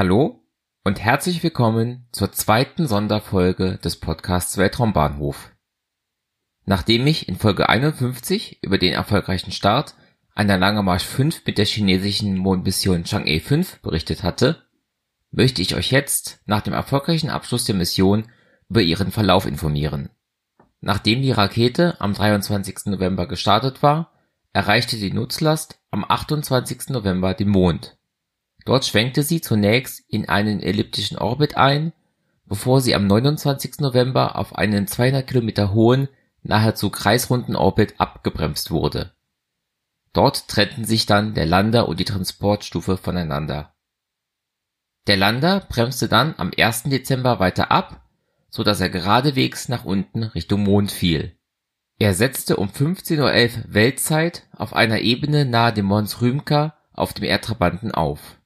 Hallo und herzlich willkommen zur zweiten Sonderfolge des Podcasts Weltraumbahnhof. Nachdem ich in Folge 51 über den erfolgreichen Start einer Lange Marsch 5 mit der chinesischen Mondmission Chang'e 5 berichtet hatte, möchte ich euch jetzt nach dem erfolgreichen Abschluss der Mission über ihren Verlauf informieren. Nachdem die Rakete am 23. November gestartet war, erreichte die Nutzlast am 28. November den Mond Dort schwenkte sie zunächst in einen elliptischen Orbit ein, bevor sie am 29. November auf einen 200 Kilometer hohen, nahezu kreisrunden Orbit abgebremst wurde. Dort trennten sich dann der Lander und die Transportstufe voneinander. Der Lander bremste dann am 1. Dezember weiter ab, so dass er geradewegs nach unten Richtung Mond fiel. Er setzte um 15:11 Uhr Weltzeit auf einer Ebene nahe dem Mons Rümker auf dem Erdtrabanten auf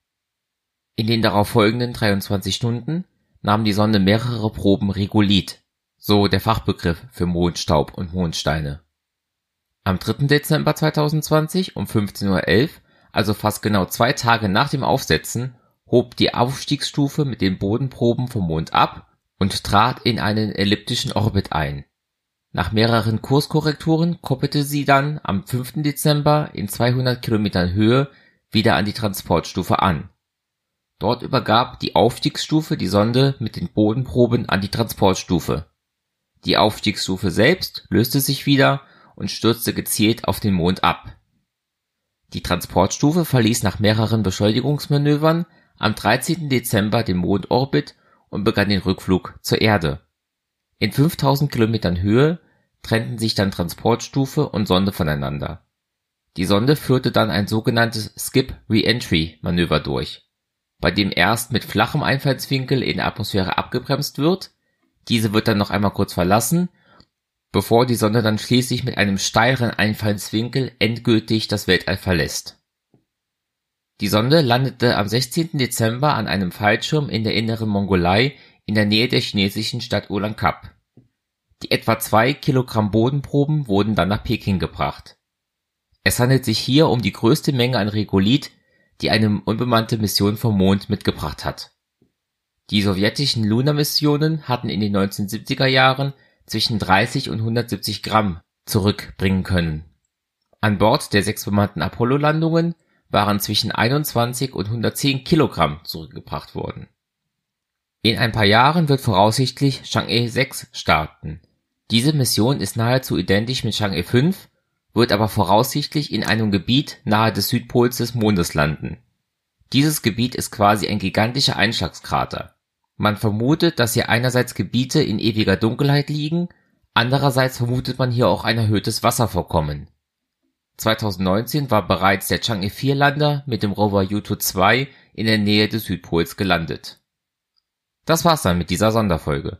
in den darauf folgenden 23 Stunden nahm die Sonde mehrere Proben Regolith, so der Fachbegriff für Mondstaub und Mondsteine. Am 3. Dezember 2020 um 15:11 Uhr, also fast genau zwei Tage nach dem Aufsetzen, hob die Aufstiegsstufe mit den Bodenproben vom Mond ab und trat in einen elliptischen Orbit ein. Nach mehreren Kurskorrekturen koppelte sie dann am 5. Dezember in 200 Kilometern Höhe wieder an die Transportstufe an Dort übergab die Aufstiegsstufe die Sonde mit den Bodenproben an die Transportstufe. Die Aufstiegsstufe selbst löste sich wieder und stürzte gezielt auf den Mond ab. Die Transportstufe verließ nach mehreren Beschleunigungsmanövern am 13. Dezember den Mondorbit und begann den Rückflug zur Erde. In 5000 Kilometern Höhe trennten sich dann Transportstufe und Sonde voneinander. Die Sonde führte dann ein sogenanntes Skip Reentry Manöver durch bei dem erst mit flachem Einfallswinkel in der Atmosphäre abgebremst wird, diese wird dann noch einmal kurz verlassen, bevor die Sonde dann schließlich mit einem steileren Einfallswinkel endgültig das Weltall verlässt. Die Sonde landete am 16. Dezember an einem Fallschirm in der Inneren Mongolei in der Nähe der chinesischen Stadt Ulankap. Die etwa zwei Kilogramm Bodenproben wurden dann nach Peking gebracht. Es handelt sich hier um die größte Menge an Regolith, die eine unbemannte Mission vom Mond mitgebracht hat. Die sowjetischen Luna-Missionen hatten in den 1970er Jahren zwischen 30 und 170 Gramm zurückbringen können. An Bord der sechs bemannten Apollo-Landungen waren zwischen 21 und 110 Kilogramm zurückgebracht worden. In ein paar Jahren wird voraussichtlich Chang'e 6 starten. Diese Mission ist nahezu identisch mit Chang'e 5 wird aber voraussichtlich in einem Gebiet nahe des Südpols des Mondes landen. Dieses Gebiet ist quasi ein gigantischer Einschlagskrater. Man vermutet, dass hier einerseits Gebiete in ewiger Dunkelheit liegen, andererseits vermutet man hier auch ein erhöhtes Wasservorkommen. 2019 war bereits der Chang'e 4 Lander mit dem Rover Yutu 2 in der Nähe des Südpols gelandet. Das war's dann mit dieser Sonderfolge.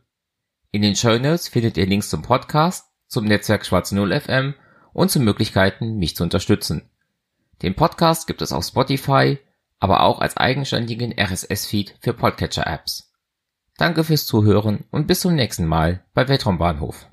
In den Show Notes findet ihr Links zum Podcast, zum Netzwerk Schwarz 0 FM und zu Möglichkeiten, mich zu unterstützen. Den Podcast gibt es auf Spotify, aber auch als eigenständigen RSS-Feed für Podcatcher-Apps. Danke fürs Zuhören und bis zum nächsten Mal bei Weltraumbahnhof.